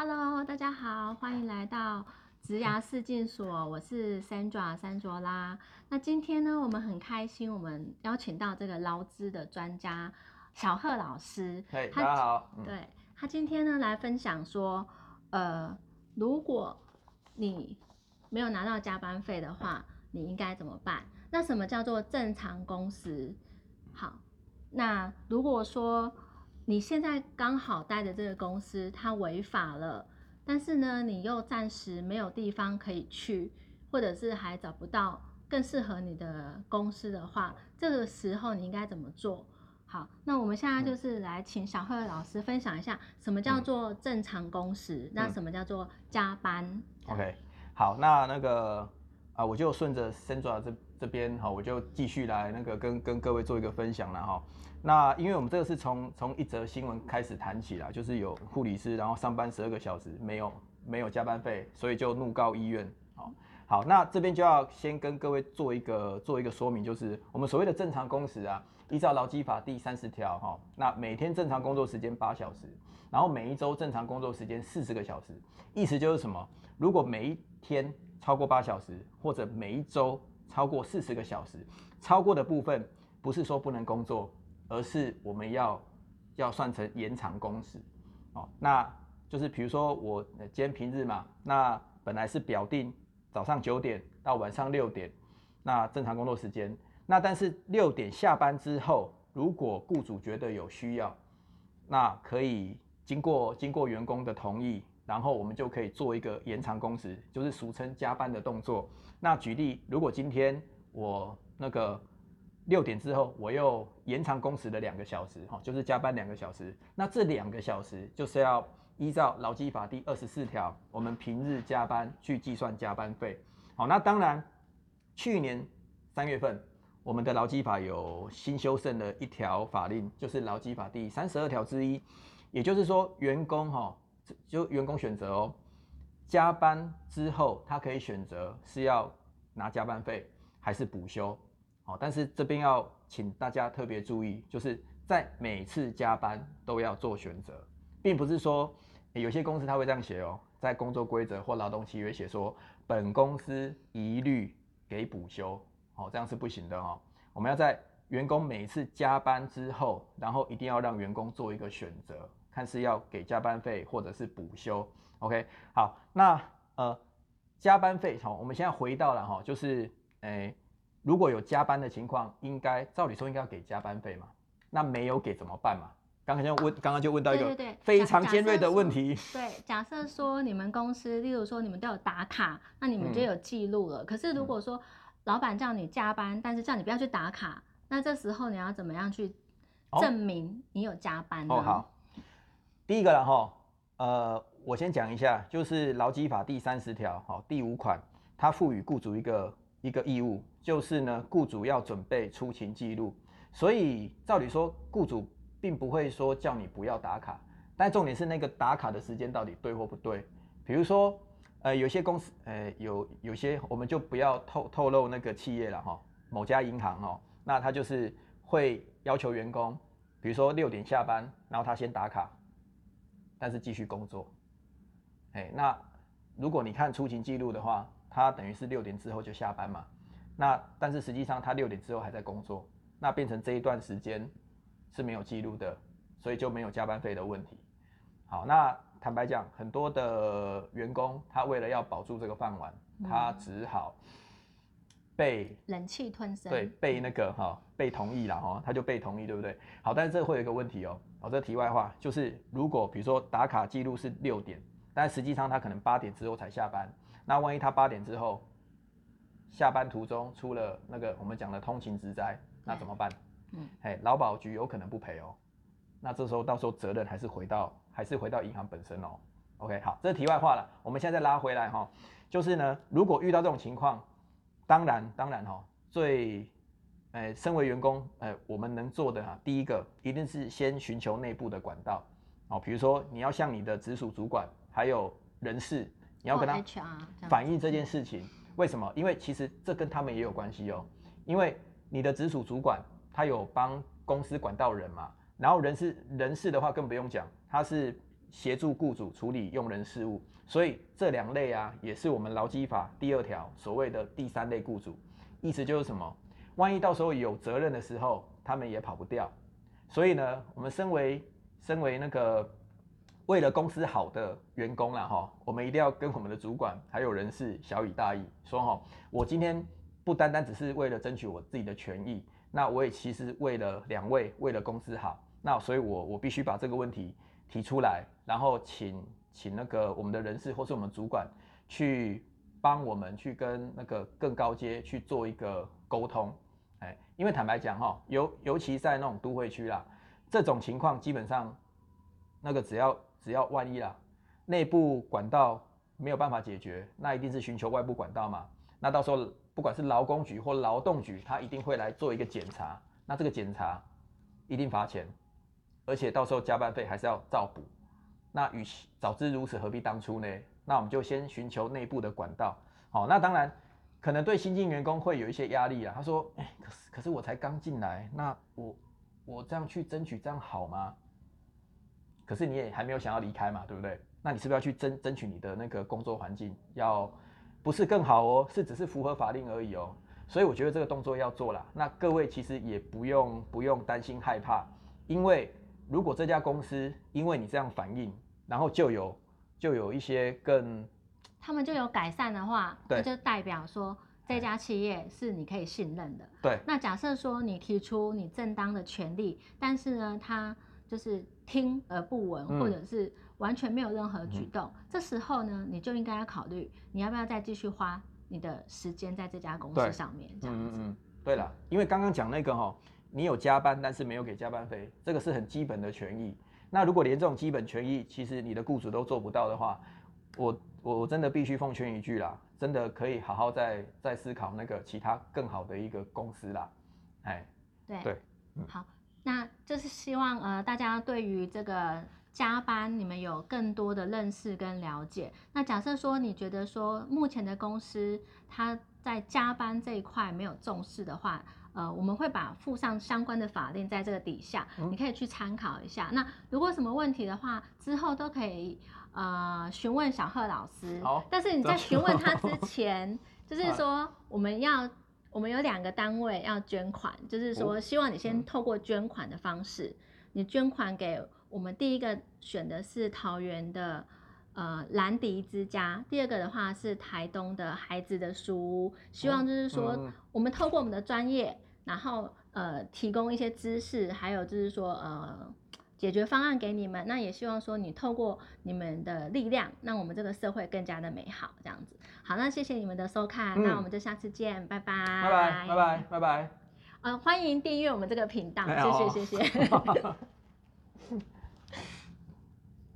Hello，大家好，欢迎来到植牙试镜所，我是 Sandra 三卓拉。那今天呢，我们很开心，我们邀请到这个劳资的专家小贺老师。嘿，大家好。对他今天呢来分享说，呃，如果你没有拿到加班费的话，你应该怎么办？那什么叫做正常工时？好，那如果说你现在刚好待的这个公司它违法了，但是呢，你又暂时没有地方可以去，或者是还找不到更适合你的公司的话，这个时候你应该怎么做？好，那我们现在就是来请小慧老师分享一下，什么叫做正常工时，那什么叫做加班？OK，好，那那个啊，我就顺着 Sandra 这这边哈，我就继续来那个跟跟各位做一个分享了哈。那因为我们这个是从从一则新闻开始谈起啦，就是有护理师然后上班十二个小时没有没有加班费，所以就怒告医院。好，好，那这边就要先跟各位做一个做一个说明，就是我们所谓的正常工时啊，依照劳基法第三十条哈，那每天正常工作时间八小时，然后每一周正常工作时间四十个小时，意思就是什么？如果每一天超过八小时，或者每一周超过四十个小时，超过的部分不是说不能工作。而是我们要要算成延长工时，哦，那就是比如说我今天平日嘛，那本来是表定早上九点到晚上六点，那正常工作时间，那但是六点下班之后，如果雇主觉得有需要，那可以经过经过员工的同意，然后我们就可以做一个延长工时，就是俗称加班的动作。那举例，如果今天我那个。六点之后，我又延长工时的两个小时，哈，就是加班两个小时。那这两个小时就是要依照劳基法第二十四条，我们平日加班去计算加班费。好，那当然，去年三月份，我们的劳基法有新修正的一条法令，就是劳基法第三十二条之一，也就是说，员工哈，就员工选择哦，加班之后他可以选择是要拿加班费还是补休。好，但是这边要请大家特别注意，就是在每次加班都要做选择，并不是说有些公司他会这样写哦，在工作规则或劳动契约写说，本公司一律给补休，哦，这样是不行的哦。我们要在员工每次加班之后，然后一定要让员工做一个选择，看是要给加班费或者是补休。OK，好，那呃，加班费，好，我们现在回到了哈，就是诶。如果有加班的情况，应该照理说应该要给加班费嘛？那没有给怎么办嘛？刚刚就问，刚刚就问到一个非常尖锐的问题。对，假设说你们公司，例如说你们都有打卡，那你们就有记录了。可是如果说老板叫你加班，但是叫你不要去打卡，那这时候你要怎么样去证明你有加班呢？哦，好。第一个了哈，呃，我先讲一下，就是劳基法第三十条，好，第五款，它赋予雇主一个。一个义务就是呢，雇主要准备出勤记录，所以照理说，雇主并不会说叫你不要打卡，但重点是那个打卡的时间到底对或不对。比如说，呃，有些公司，呃，有有些我们就不要透透露那个企业了哈，某家银行哦，那他就是会要求员工，比如说六点下班，然后他先打卡，但是继续工作。哎，那如果你看出勤记录的话。他等于是六点之后就下班嘛，那但是实际上他六点之后还在工作，那变成这一段时间是没有记录的，所以就没有加班费的问题。好，那坦白讲，很多的员工他为了要保住这个饭碗，他只好被忍气吞声，对，被那个哈被同意了哈，他就被同意，对不对？好，但是这会有一个问题哦，哦，这题外话就是，如果比如说打卡记录是六点，但实际上他可能八点之后才下班。那万一他八点之后下班途中出了那个我们讲的通勤之灾，那怎么办？嗯，嘿，劳保局有可能不赔哦。那这时候到时候责任还是回到还是回到银行本身哦。OK，好，这是题外话了。我们现在再拉回来哈，就是呢，如果遇到这种情况，当然当然哈，最诶，身为员工，诶，我们能做的哈，第一个一定是先寻求内部的管道哦，比如说你要向你的直属主管还有人事。你要跟他反映这件事情，为什么？因为其实这跟他们也有关系哦。因为你的直属主管他有帮公司管道人嘛，然后人事人事的话更不用讲，他是协助雇主处理用人事务。所以这两类啊，也是我们劳基法第二条所谓的第三类雇主。意思就是什么？万一到时候有责任的时候，他们也跑不掉。所以呢，我们身为身为那个为了公司好的员工了，哈，我们一定要跟我们的主管还有人事小以大义，说哈，我今天不单单只是为了争取我自己的权益，那我也其实为了两位，为了公司好，那所以我我必须把这个问题提出来，然后请请那个我们的人事或是我们主管去帮我们去跟那个更高阶去做一个沟通。哎，因为坦白讲哈，尤尤其在那种都会区啦，这种情况基本上，那个只要只要万一啦，内部管道没有办法解决，那一定是寻求外部管道嘛。那到时候不管是劳工局或劳动局，他一定会来做一个检查，那这个检查一定罚钱，而且到时候加班费还是要照补。那与其早知如此，何必当初呢？那我们就先寻求内部的管道。好，那当然。可能对新进员工会有一些压力啊。他说：“哎，可是可是我才刚进来，那我我这样去争取这样好吗？可是你也还没有想要离开嘛，对不对？那你是不是要去争争取你的那个工作环境要不是更好哦，是只是符合法令而已哦。所以我觉得这个动作要做了。那各位其实也不用不用担心害怕，因为如果这家公司因为你这样反应，然后就有就有一些更。他们就有改善的话，那就代表说这家企业是你可以信任的。对。那假设说你提出你正当的权利，但是呢，他就是听而不闻，或者是完全没有任何举动，这时候呢，你就应该要考虑，你要不要再继续花你的时间在这家公司上面。这样子。对了，因为刚刚讲那个哈，你有加班，但是没有给加班费，这个是很基本的权益。那如果连这种基本权益，其实你的雇主都做不到的话，我。我我真的必须奉劝一句啦，真的可以好好再再思考那个其他更好的一个公司啦，哎，对对，好，那就是希望呃大家对于这个加班你们有更多的认识跟了解。那假设说你觉得说目前的公司它在加班这一块没有重视的话，呃，我们会把附上相关的法令在这个底下，你可以去参考一下。那如果什么问题的话，之后都可以。呃，询问小贺老师。好，但是你在询问他之前，就是说我们要，我们有两个单位要捐款，就是说希望你先透过捐款的方式，你捐款给我们第一个选的是桃园的呃兰迪之家，第二个的话是台东的孩子的书屋，希望就是说我们透过我们的专业，然后呃提供一些知识，还有就是说呃。解决方案给你们，那也希望说你透过你们的力量，让我们这个社会更加的美好，这样子。好，那谢谢你们的收看，那我们就下次见，拜拜，拜拜，拜拜，拜拜。呃，欢迎订阅我们这个频道，谢谢，谢谢。